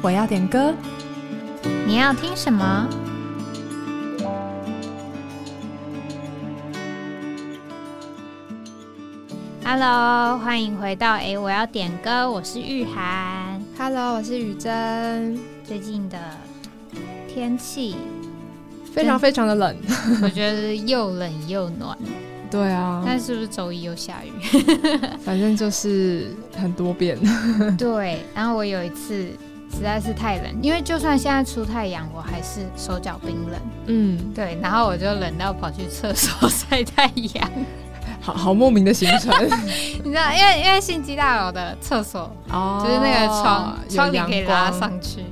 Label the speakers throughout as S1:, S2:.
S1: 我要点歌，
S2: 你要听什么？Hello，欢迎回到哎，我要点歌，我是玉涵。
S1: Hello，我是雨珍。
S2: 最近的天气
S1: 非常非常的冷，
S2: 我觉得又冷又暖。
S1: 对啊，
S2: 但是不是周一又下雨？
S1: 反正就是很多变。
S2: 对，然后我有一次实在是太冷，因为就算现在出太阳，我还是手脚冰冷。嗯，对，然后我就冷到跑去厕所晒太阳。
S1: 好好莫名的行程，
S2: 你知道，因为因为新基大楼的厕所哦，就是那个窗窗帘可以拉上去。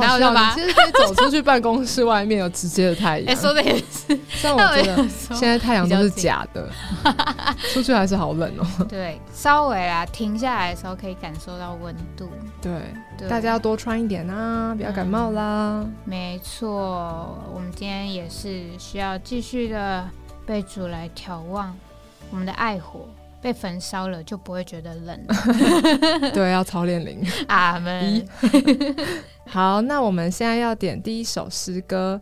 S1: 然后就把其实可以走出去办公室外面有直接的太阳。
S2: 哎，说的也是。
S1: 但我觉得现在太阳都是假的，出去还是好冷哦。
S2: 对，稍微啊停下来的时候可以感受到温度。
S1: 对，大家要多穿一点啊，不要感冒啦。
S2: 没错，我们今天也是需要继续的被主来眺望我们的爱火。被焚烧了就不会觉得冷。
S1: 对，要操练灵。
S2: 阿门。
S1: 好，那我们现在要点第一首诗歌。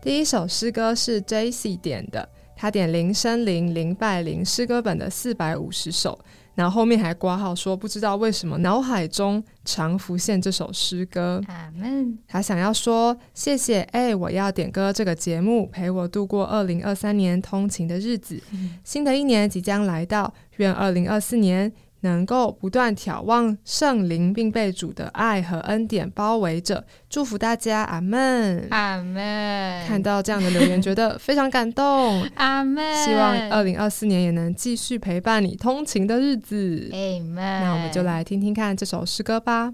S1: 第一首诗歌是 J C 点的，他点林生林林拜林诗歌本的四百五十首。然后后面还挂号说，不知道为什么脑海中常浮现这首诗歌。他想要说谢谢，哎，我要点歌这个节目陪我度过二零二三年通勤的日子。新的一年即将来到，愿二零二四年。能够不断眺望圣灵，并被主的爱和恩典包围着，祝福大家，阿门，
S2: 阿门。
S1: 看到这样的留言，觉得非常感动，
S2: 阿门。
S1: 希望二零二四年也能继续陪伴你通勤的日子，
S2: 阿门。
S1: 那我们就来听听看这首诗歌吧。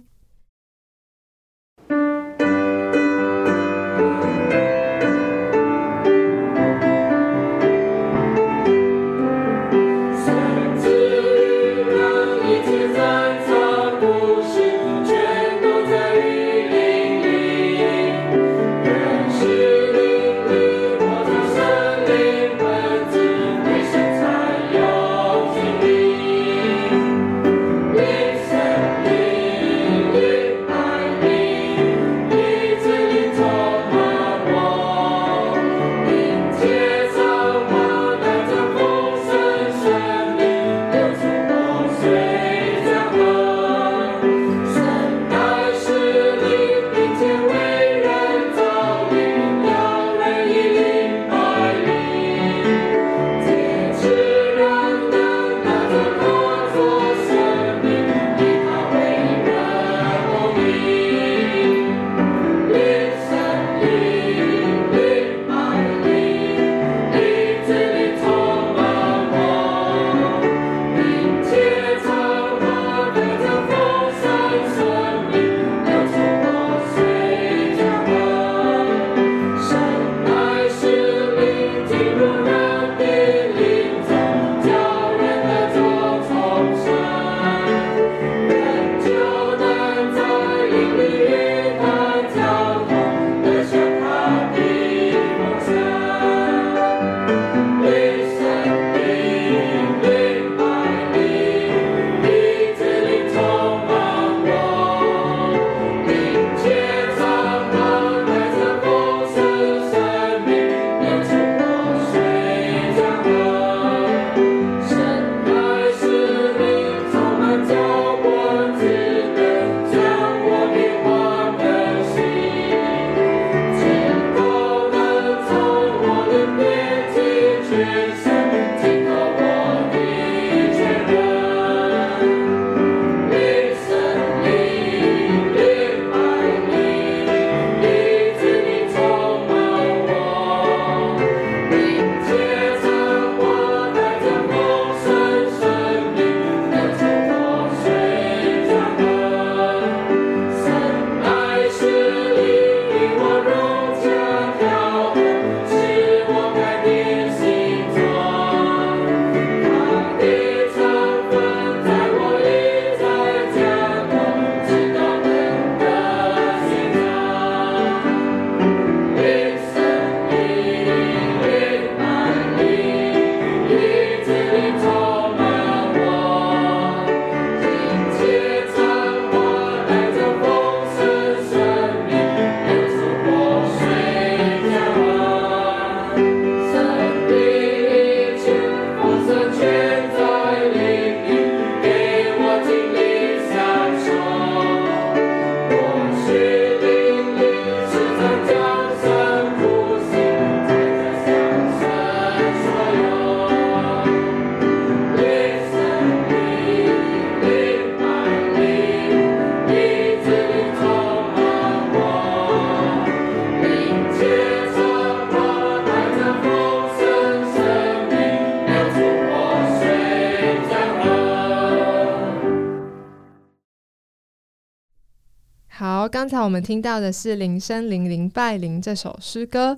S1: 刚才我们听到的是“林生林，林拜林”这首诗歌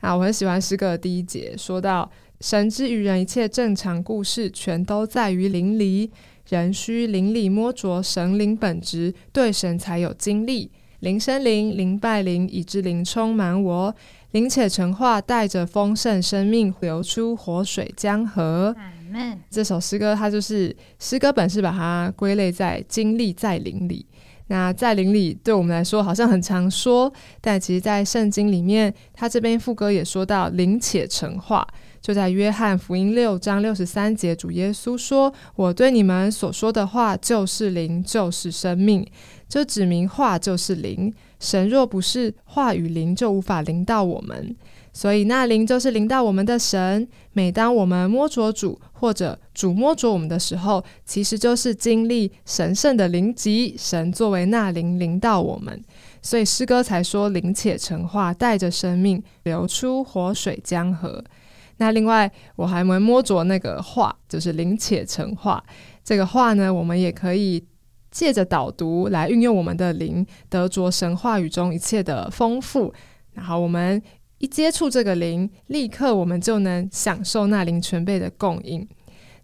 S1: 啊，我很喜欢诗歌的第一节，说到神之于人一切正常故事，全都在于灵里，人需灵里摸着神灵本质，对神才有经历。林生灵，灵拜灵，以致灵充满我，灵且成化，带着丰盛生命流出活水江河。这首诗歌它就是诗歌本是把它归类在经历在灵里。那在灵里对我们来说好像很常说，但其实，在圣经里面，他这边副歌也说到灵且成话。就在约翰福音六章六十三节，主耶稣说：“我对你们所说的话就是灵，就是生命。”就指明话就是灵。神若不是话与灵，就无法灵到我们。所以那灵就是临到我们的神。每当我们摸着主，或者主摸着我们的时候，其实就是经历神圣的灵级，神作为那灵临到我们。所以诗歌才说灵且成化，带着生命流出活水江河。那另外，我还没摸着那个画，就是灵且成画。这个画呢，我们也可以借着导读来运用我们的灵，得着神话语中一切的丰富。然后我们一接触这个灵，立刻我们就能享受那灵全备的供应。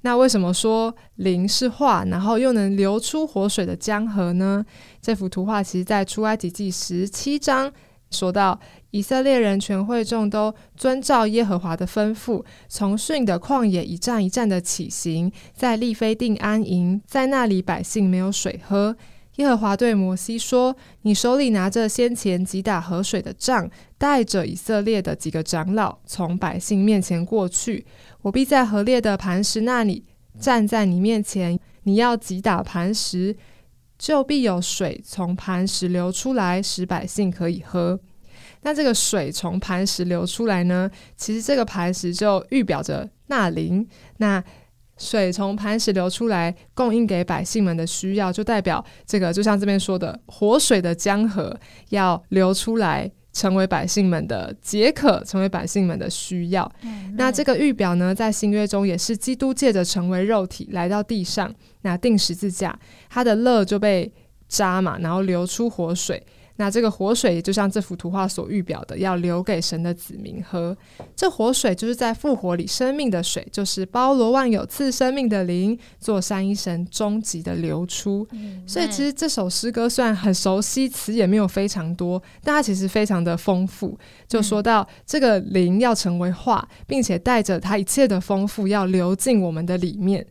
S1: 那为什么说灵是画，然后又能流出活水的江河呢？这幅图画其实在出埃及记十七章说到。以色列人全会众都遵照耶和华的吩咐，从逊的旷野一站一站的起行，在利非定安营，在那里百姓没有水喝。耶和华对摩西说：“你手里拿着先前击打河水的杖，带着以色列的几个长老，从百姓面前过去。我必在河裂的磐石那里站在你面前。你要击打磐石，就必有水从磐石流出来，使百姓可以喝。”那这个水从磐石流出来呢？其实这个磐石就预表着那灵。那水从磐石流出来，供应给百姓们的需要，就代表这个就像这边说的活水的江河要流出来，成为百姓们的解渴，成为百姓们的需要。那这个预表呢，在新约中也是基督借着成为肉体来到地上，那定十字架，他的乐就被扎嘛，然后流出活水。那这个活水就像这幅图画所预表的，要留给神的子民喝。这活水就是在复活里生命的水，就是包罗万有赐生命的灵，做三一神终极的流出。所以其实这首诗歌虽然很熟悉，词也没有非常多，但它其实非常的丰富。就说到这个灵要成为化，并且带着它一切的丰富要流进我们的里面，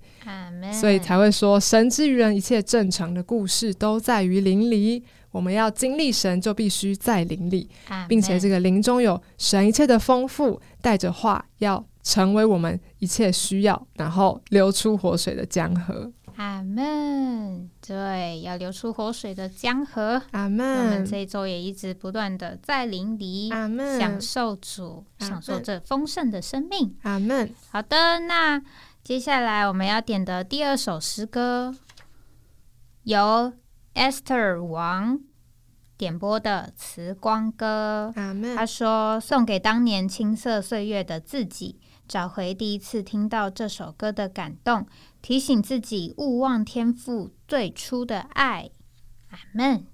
S1: 所以才会说神之于人一切正常的故事都在于灵里。我们要经历神，就必须在灵里，并且这个灵中有神一切的丰富，带着话要成为我们一切需要，然后流出活水的江河。
S2: 阿门。对，要流出活水的江河。
S1: 阿门。我
S2: 们这一周也一直不断的在灵里享受主，享受这丰盛的生命。
S1: 阿门。
S2: 好的，那接下来我们要点的第二首诗歌，由。Esther 王点播的慈光歌，他说：“送给当年青涩岁月的自己，找回第一次听到这首歌的感动，提醒自己勿忘天赋最初的爱。”阿门。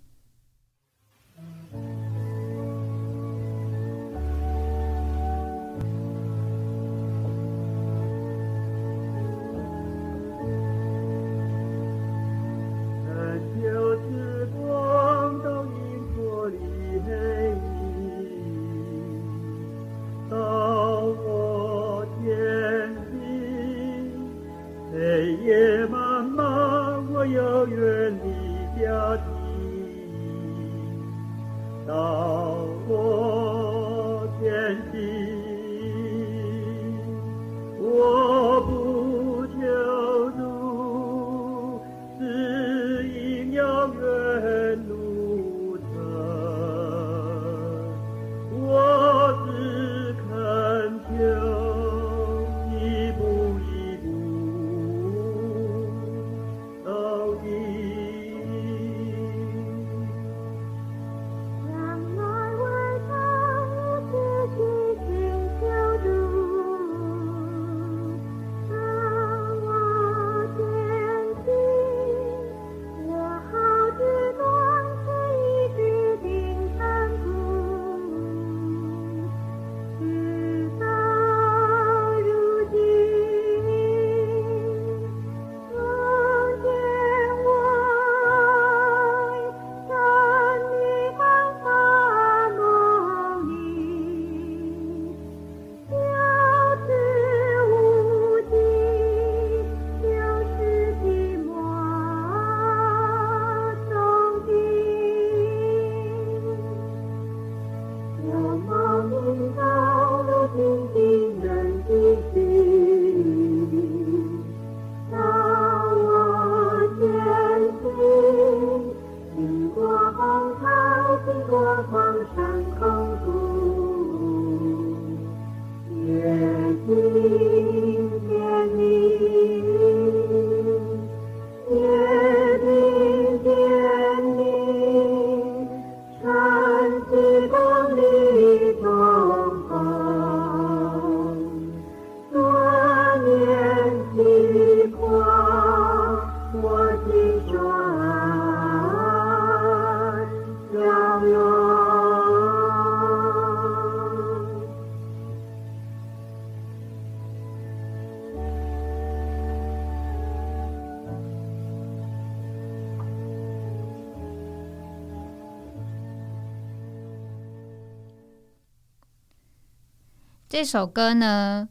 S2: 这首歌呢，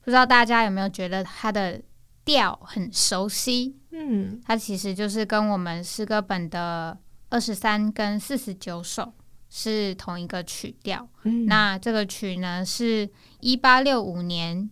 S2: 不知道大家有没有觉得它的调很熟悉？嗯，它其实就是跟我们诗歌本的二十三跟四十九首是同一个曲调。嗯，那这个曲呢，是一八六五年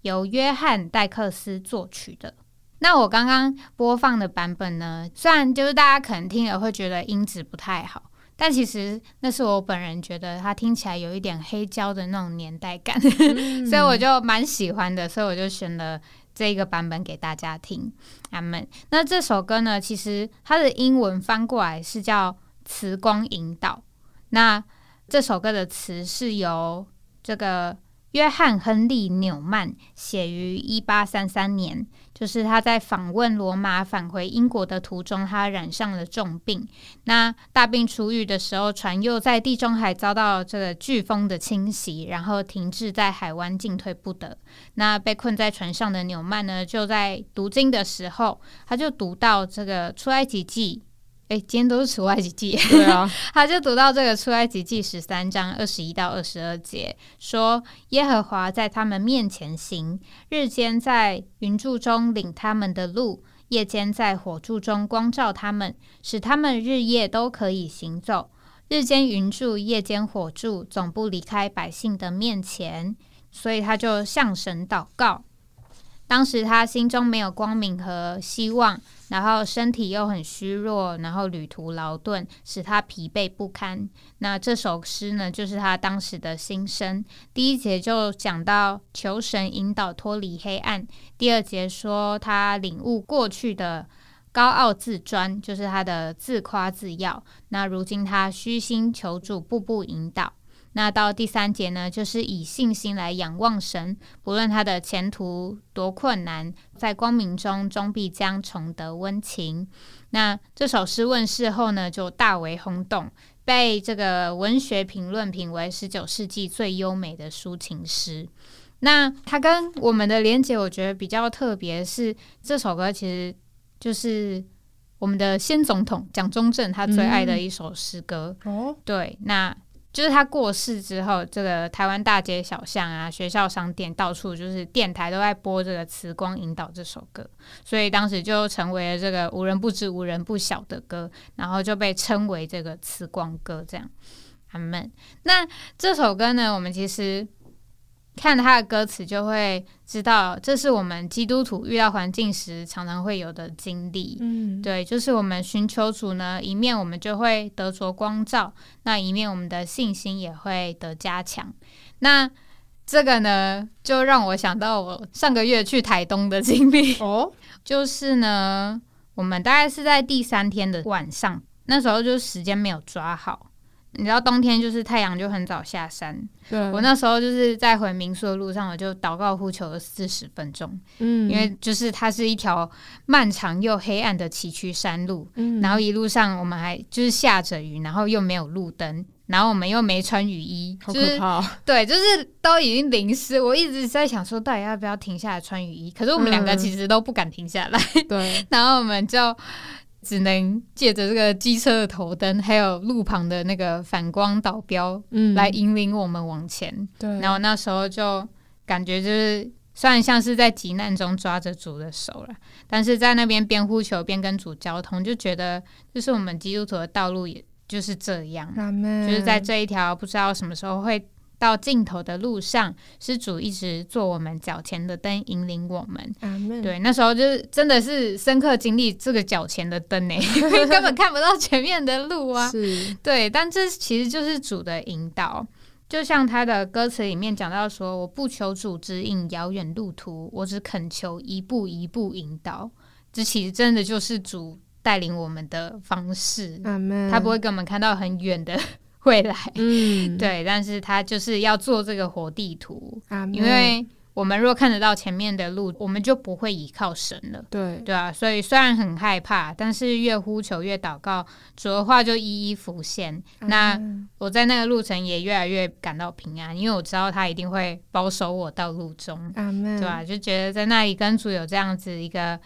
S2: 由约翰戴克斯作曲的。那我刚刚播放的版本呢，虽然就是大家可能听了会觉得音质不太好，但其实那是我本人觉得它听起来有一点黑胶的那种年代感，所以我就蛮喜欢的，所以我就选了这个版本给大家听。阿门。那这首歌呢，其实它的英文翻过来是叫《慈光引导》。那这首歌的词是由这个。约翰·亨利·纽曼写于一八三三年，就是他在访问罗马返回英国的途中，他染上了重病。那大病初愈的时候，船又在地中海遭到这个飓风的侵袭，然后停滞在海湾，进退不得。那被困在船上的纽曼呢，就在读经的时候，他就读到这个出埃及记。哎，今天都是出埃及记，
S1: 对啊，
S2: 他就读到这个出埃及记十三章二十一到二十二节，说耶和华在他们面前行，日间在云柱中领他们的路，夜间在火柱中光照他们，使他们日夜都可以行走。日间云柱，夜间火柱，总不离开百姓的面前，所以他就向神祷告。当时他心中没有光明和希望，然后身体又很虚弱，然后旅途劳顿，使他疲惫不堪。那这首诗呢，就是他当时的心声。第一节就讲到求神引导脱离黑暗，第二节说他领悟过去的高傲自专，就是他的自夸自耀。那如今他虚心求助，步步引导。那到第三节呢，就是以信心来仰望神，不论他的前途多困难，在光明中终必将重得温情。那这首诗问世后呢，就大为轰动，被这个文学评论评为十九世纪最优美的抒情诗。那它跟我们的连接，我觉得比较特别，是这首歌其实就是我们的先总统蒋中正他最爱的一首诗歌。哦，对，那。就是他过世之后，这个台湾大街小巷啊、学校、商店，到处就是电台都在播这个《慈光引导》这首歌，所以当时就成为了这个无人不知、无人不晓的歌，然后就被称为这个慈光歌。这样，阿门。那这首歌呢，我们其实。看他的歌词，就会知道这是我们基督徒遇到环境时常常会有的经历。嗯，对，就是我们寻求主呢，一面我们就会得着光照，那一面我们的信心也会得加强。那这个呢，就让我想到我上个月去台东的经历。哦，就是呢，我们大概是在第三天的晚上，那时候就时间没有抓好。你知道冬天就是太阳就很早下山，我那时候就是在回民宿的路上，我就祷告呼求了四十分钟，嗯，因为就是它是一条漫长又黑暗的崎岖山路，嗯，然后一路上我们还就是下着雨，然后又没有路灯，然后我们又没穿雨衣，
S1: 好可怕，
S2: 对，就是都已经淋湿，我一直在想说到底要不要停下来穿雨衣，可是我们两个其实都不敢停下来，
S1: 对，
S2: 然后我们就。只能借着这个机车的头灯，还有路旁的那个反光导标，嗯，来引领我们往前。
S1: 对，
S2: 然后那时候就感觉就是，虽然像是在急难中抓着主的手了，但是在那边边呼求边跟主交通，就觉得就是我们基督徒的道路也就是这样，就是在这一条不知道什么时候会。到尽头的路上，施主一直做我们脚前的灯，引领我们。对，那时候就是真的是深刻经历这个脚前的灯呢，根本看不到前面的路啊。
S1: 是，
S2: 对，但这其实就是主的引导。就像他的歌词里面讲到说：“我不求主指引遥远路途，我只恳求一步一步引导。”这其实真的就是主带领我们的方式。他不会给我们看到很远的。未来，嗯，对，但是他就是要做这个活地图，因为我们若看得到前面的路，我们就不会依靠神了，
S1: 对，
S2: 对啊，所以虽然很害怕，但是越呼求越祷告，主的话就一一浮现。那我在那个路程也越来越感到平安，因为我知道他一定会保守我到路中，对吧？就觉得在那里跟主有这样子一个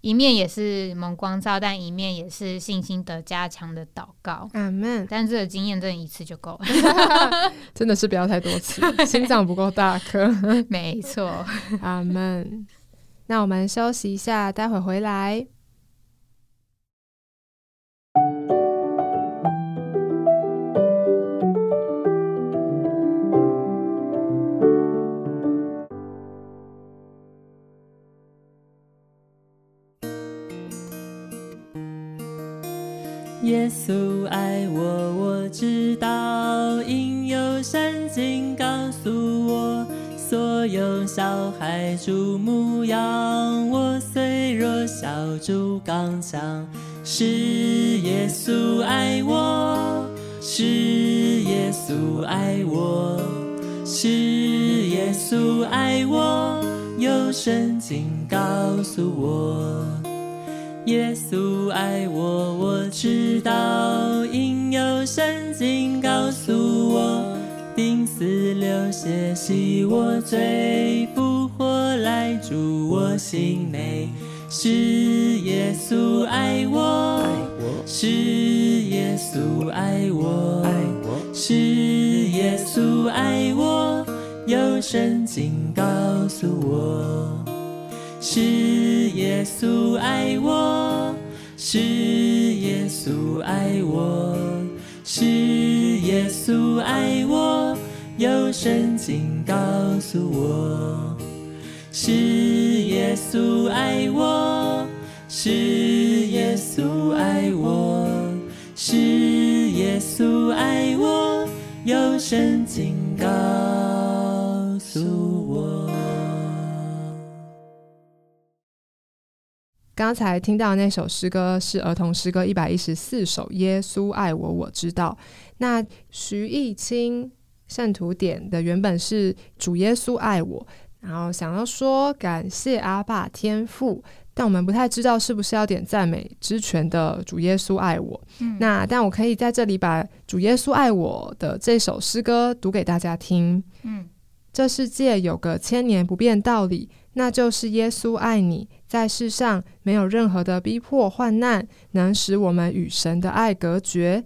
S2: 一面也是蒙光照，但一面也是信心的加强的祷告。
S1: 阿门。
S2: 但这个经验真的一次就够了，
S1: 真的是不要太多次，心脏不够大颗。
S2: 没错，
S1: 阿门。那我们休息一下，待会回来。
S3: 耶稣爱我，我知道，因有圣经告诉我。所有小孩注目仰我，虽弱小主刚强。是耶稣爱我，是耶稣爱我，是耶稣爱我，有圣经告诉我。耶稣爱我，我知道，因有圣经告诉我，钉死流血洗我罪，复活来住我心内。是耶稣爱我，是耶稣爱我，是耶稣爱我，有圣经告诉我。是耶稣爱我，是耶稣爱我，是耶稣爱我，有圣经告诉我。是耶稣爱我，是耶稣爱我，是耶稣爱我，有圣经告
S1: 刚才听到那首诗歌是儿童诗歌一百一十四首，《耶稣爱我，我知道》。那徐艺清圣徒点的原本是“主耶稣爱我”，然后想要说感谢阿爸天父，但我们不太知道是不是要点赞美之泉的“主耶稣爱我”。那但我可以在这里把“主耶稣爱我”的这首诗歌读给大家听。嗯，这世界有个千年不变道理。那就是耶稣爱你，在世上没有任何的逼迫患难能使我们与神的爱隔绝。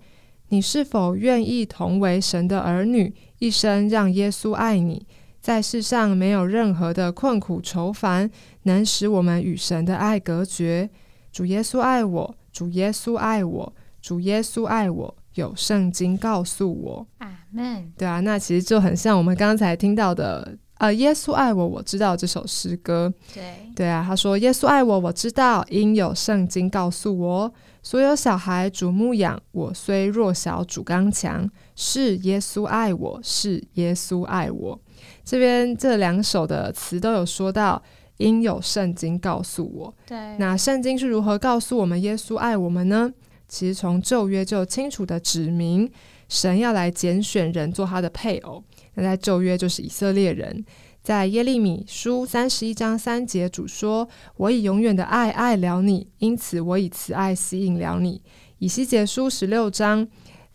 S1: 你是否愿意同为神的儿女，一生让耶稣爱你？在世上没有任何的困苦愁烦能使我们与神的爱隔绝。主耶稣爱我，主耶稣爱我，主耶稣爱我。有圣经告诉我，
S2: 阿门。
S1: 对啊，那其实就很像我们刚才听到的。呃，耶稣爱我，我知道这首诗歌。
S2: 对
S1: 对啊，他说：“耶稣爱我，我知道，因有圣经告诉我。所有小孩主牧养我，虽弱小主刚强。是耶稣爱我，是耶稣爱我。”这边这两首的词都有说到，因有圣经告诉我。
S2: 对，
S1: 那圣经是如何告诉我们耶稣爱我们呢？其实从旧约就清楚的指明，神要来拣选人做他的配偶。那在旧约就是以色列人，在耶利米书三十一章三节主说：“我以永远的爱爱了你，因此我以慈爱吸引了你。”以西结书十六章，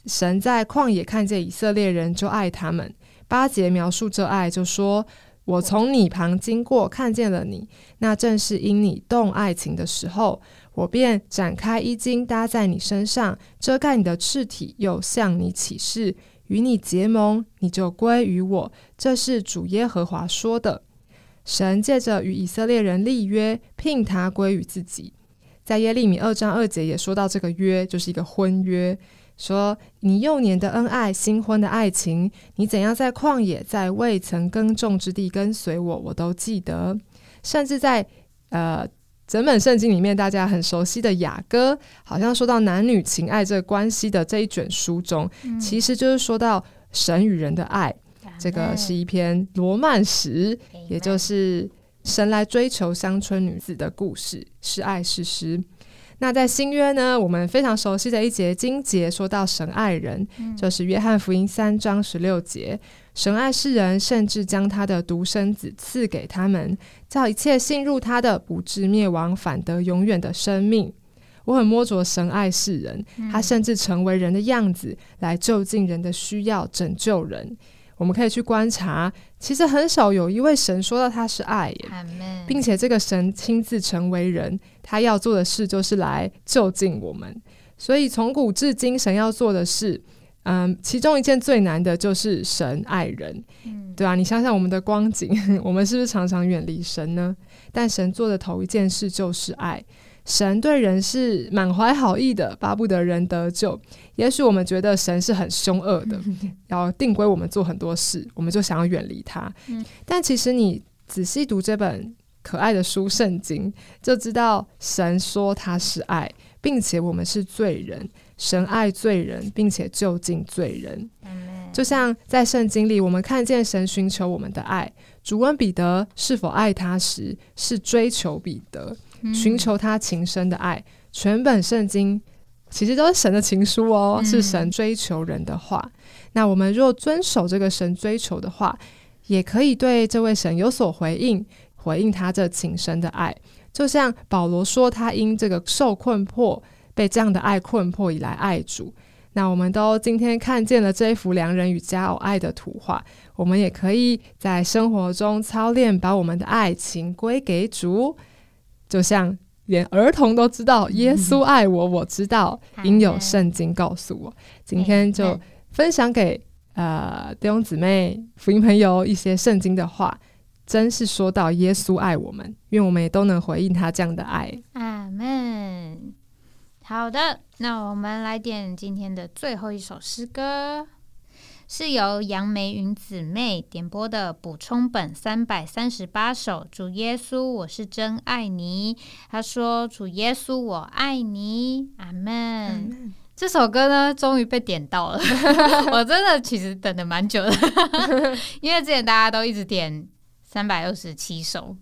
S1: 神在旷野看见以色列人就爱他们。八节描述这爱，就说：“我从你旁经过，看见了你，那正是因你动爱情的时候，我便展开衣襟搭在你身上，遮盖你的赤体，又向你起誓。”与你结盟，你就归于我。这是主耶和华说的。神借着与以色列人立约，聘他归于自己。在耶利米二章二节也说到，这个约就是一个婚约，说你幼年的恩爱，新婚的爱情，你怎样在旷野，在未曾耕种之地跟随我，我都记得。甚至在呃。整本圣经里面，大家很熟悉的雅歌，好像说到男女情爱这个关系的这一卷书中，其实就是说到神与人的爱。这个是一篇罗曼史，也就是神来追求乡村女子的故事，是爱是诗。那在新约呢，我们非常熟悉的一节经节，说到神爱人，就是约翰福音三章十六节。神爱世人，甚至将他的独生子赐给他们，叫一切信入他的不至灭亡，反得永远的生命。我很摸着神爱世人，他甚至成为人的样子，来就近人的需要，拯救人。我们可以去观察，其实很少有一位神说到他是爱耶，并且这个神亲自成为人，他要做的事就是来就近我们。所以从古至今，神要做的事，嗯，其中一件最难的就是神爱人，对啊，你想想我们的光景，我们是不是常常远离神呢？但神做的头一件事就是爱。神对人是满怀好意的，巴不得人得救。也许我们觉得神是很凶恶的，要定规我们做很多事，我们就想要远离他。但其实你仔细读这本可爱的书《圣经》，就知道神说他是爱，并且我们是罪人，神爱罪人，并且就近罪人。就像在圣经里，我们看见神寻求我们的爱。主问彼得是否爱他时，是追求彼得。寻求他情深的爱，全本圣经其实都是神的情书哦，是神追求人的话。那我们若遵守这个神追求的话，也可以对这位神有所回应，回应他这情深的爱。就像保罗说，他因这个受困迫，被这样的爱困迫以来爱主。那我们都今天看见了这一幅良人与佳偶爱的图画，我们也可以在生活中操练，把我们的爱情归给主。就像连儿童都知道耶稣 爱我，我知道，应有圣经告诉我。今天就分享给呃弟兄姊妹、福音朋友一些圣经的话，真是说到耶稣爱我们，愿我们也都能回应他这样的爱。
S2: 阿门。好的，那我们来点今天的最后一首诗歌。是由杨梅云姊妹点播的补充本三百三十八首。主耶稣，我是真爱你。他说：“主耶稣，我爱你。”阿门。这首歌呢，终于被点到了。我真的其实等的蛮久的，因为之前大家都一直点三百二十七首。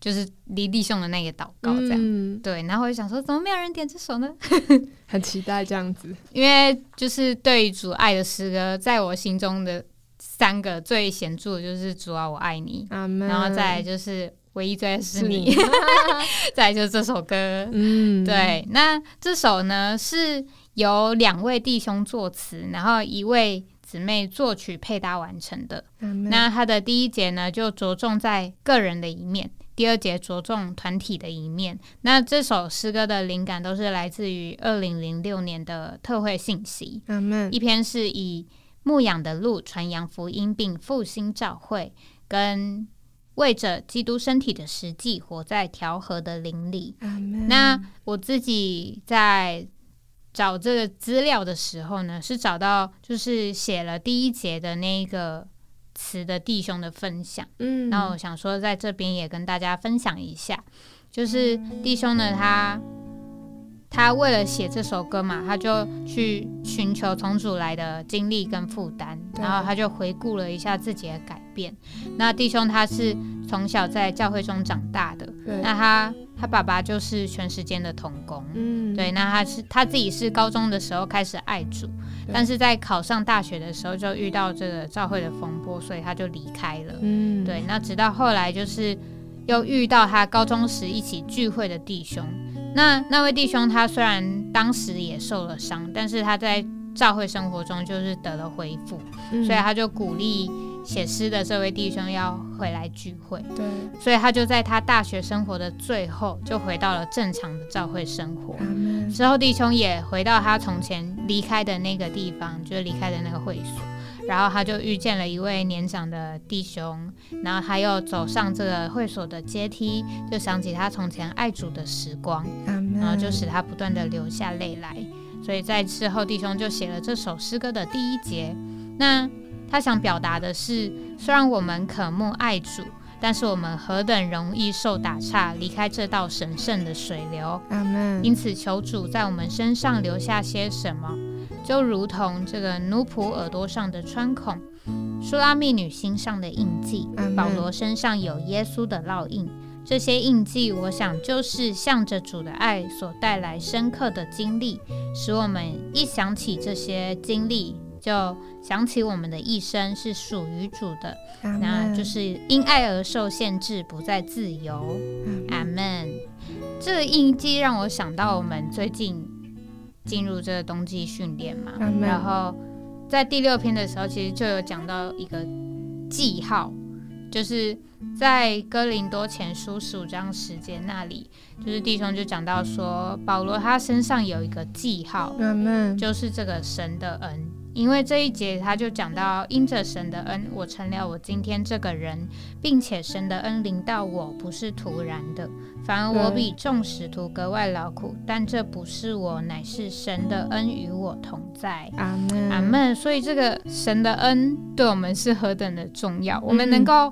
S2: 就是离弟兄的那个祷告，这样。对，然后我就想说，怎么没有人点这首呢？
S1: 很期待这样子，
S2: 因为就是对主爱的诗歌，在我心中的三个最显著的就是主啊，我爱你，然后再就是唯一最爱是你，再就是这首歌，嗯，对，那这首呢是由两位弟兄作词，然后一位姊妹作曲配搭完成的。那它的第一节呢，就着重在个人的一面。第二节着重团体的一面。那这首诗歌的灵感都是来自于二零零六年的特会信息。一篇是以牧养的路传扬福音并复兴教会，跟为着基督身体的实际活在调和的灵里。那我自己在找这个资料的时候呢，是找到就是写了第一节的那个。词的弟兄的分享，嗯，那我想说，在这边也跟大家分享一下，就是弟兄呢，他他为了写这首歌嘛，他就去寻求从主来的经历跟负担，然后他就回顾了一下自己的改变。那弟兄他是从小在教会中长大的，那他。他爸爸就是全时间的童工，嗯，对，那他是他自己是高中的时候开始爱主，但是在考上大学的时候就遇到这个教会的风波，所以他就离开了，嗯，对，那直到后来就是又遇到他高中时一起聚会的弟兄，那那位弟兄他虽然当时也受了伤，但是他在教会生活中就是得了恢复，所以他就鼓励。写诗的这位弟兄要回来聚会，
S1: 对，
S2: 所以他就在他大学生活的最后，就回到了正常的教会生活。之后弟兄也回到他从前离开的那个地方，就是离开的那个会所，然后他就遇见了一位年长的弟兄，然后他又走上这个会所的阶梯，就想起他从前爱主的时光，然后就使他不断的流下泪来。所以在之后弟兄就写了这首诗歌的第一节，那。他想表达的是，虽然我们渴慕爱主，但是我们何等容易受打岔，离开这道神圣的水流。因此，求主在我们身上留下些什么，就如同这个奴仆耳朵上的穿孔，苏拉密女心上的印记，保罗身上有耶稣的烙印。这些印记，我想就是向着主的爱所带来深刻的经历，使我们一想起这些经历。就想起我们的一生是属于主的，那就是因爱而受限制，不再自由。阿门。这个印记让我想到我们最近进入这个冬季训练嘛，然后在第六篇的时候，其实就有讲到一个记号，就是在哥林多前书十五章时间那里，就是弟兄就讲到说，保罗他身上有一个记号，就是这个神的恩。因为这一节他就讲到，因着神的恩，我成了我今天这个人，并且神的恩临到我不是突然的，反而我比众使徒格外劳苦，但这不是我，乃是神的恩与我同在。
S1: 阿门，
S2: 阿门。所以这个神的恩对我们是何等的重要，我们能够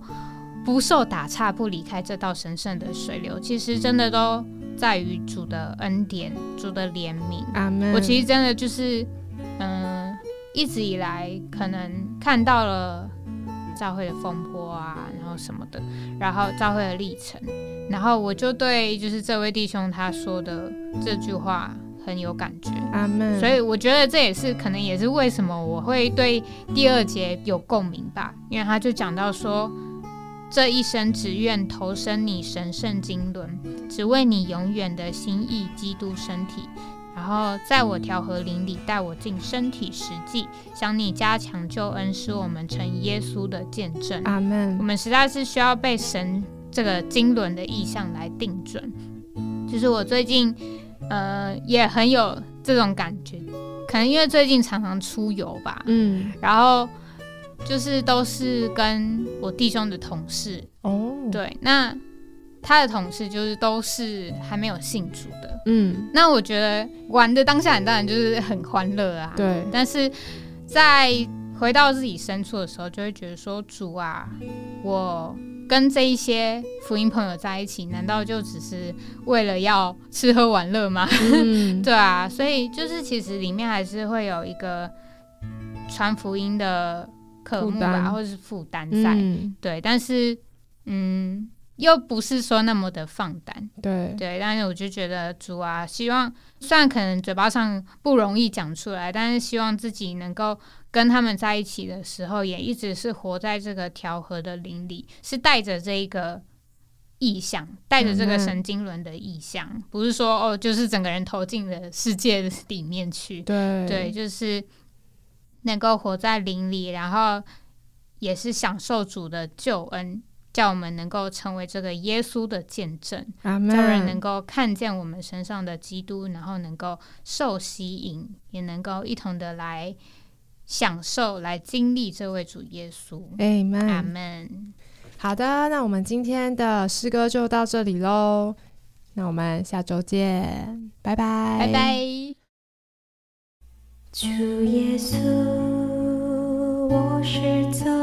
S2: 不受打岔，不离开这道神圣的水流，其实真的都在于主的恩典，主的怜悯。
S1: 阿门。
S2: 我其实真的就是，嗯。一直以来，可能看到了教会的风波啊，然后什么的，然后教会的历程，然后我就对就是这位弟兄他说的这句话很有感觉。
S1: 阿门。
S2: 所以我觉得这也是可能也是为什么我会对第二节有共鸣吧，因为他就讲到说，这一生只愿投身你神圣经纶，只为你永远的心意基督身体。然后在我调和灵里带我进身体实际，想你加强救恩，使我们成耶稣的见证。
S1: 阿门。
S2: 我们实在是需要被神这个经纶的意象来定准。就是我最近呃也很有这种感觉，可能因为最近常常出游吧，
S1: 嗯，
S2: 然后就是都是跟我弟兄的同事
S1: 哦，
S2: 对，那。他的同事就是都是还没有信主的，
S1: 嗯，
S2: 那我觉得玩的当下当然就是很欢乐啊，
S1: 对。
S2: 但是在回到自己深处的时候，就会觉得说主啊，我跟这一些福音朋友在一起，难道就只是为了要吃喝玩乐吗？对啊，所以就是其实里面还是会有一个传福音的科目吧，或者是负担在，对。但是嗯。又不是说那么的放胆，
S1: 对。
S2: 对，但是我就觉得主啊，希望虽然可能嘴巴上不容易讲出来，但是希望自己能够跟他们在一起的时候，也一直是活在这个调和的灵里，是带着这一个意象，带着这个神经轮的意象，不是说哦，就是整个人投进了世界里面去，
S1: 对。
S2: 对，就是能够活在灵里，然后也是享受主的救恩。叫我们能够成为这个耶稣的见证，
S1: 叫
S2: 人能够看见我们身上的基督，然后能够受吸引，也能够一同的来享受、来经历这位主耶稣。
S1: 阿
S2: 门。
S1: 好的，那我们今天的诗歌就到这里喽。那我们下周见，拜拜，
S2: 拜拜。
S4: 主耶稣，我是走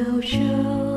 S4: 绕着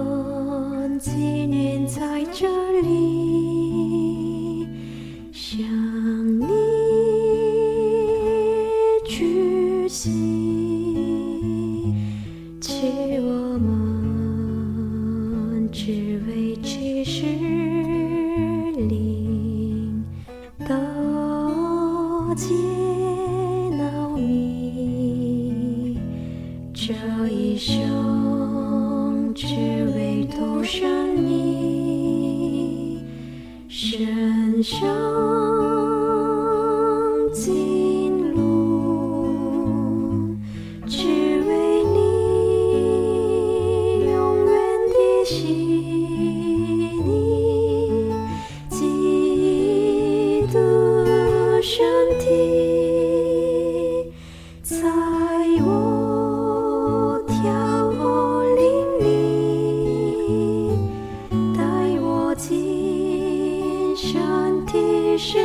S4: 照着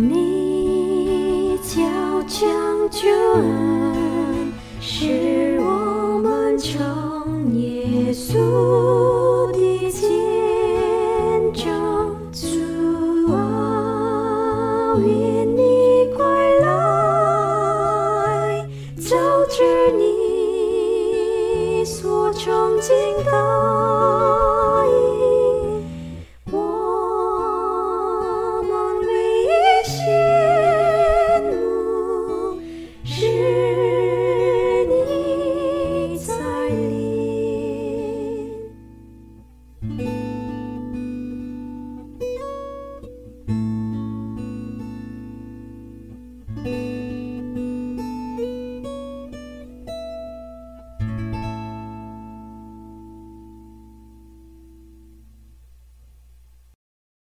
S4: 你叫将军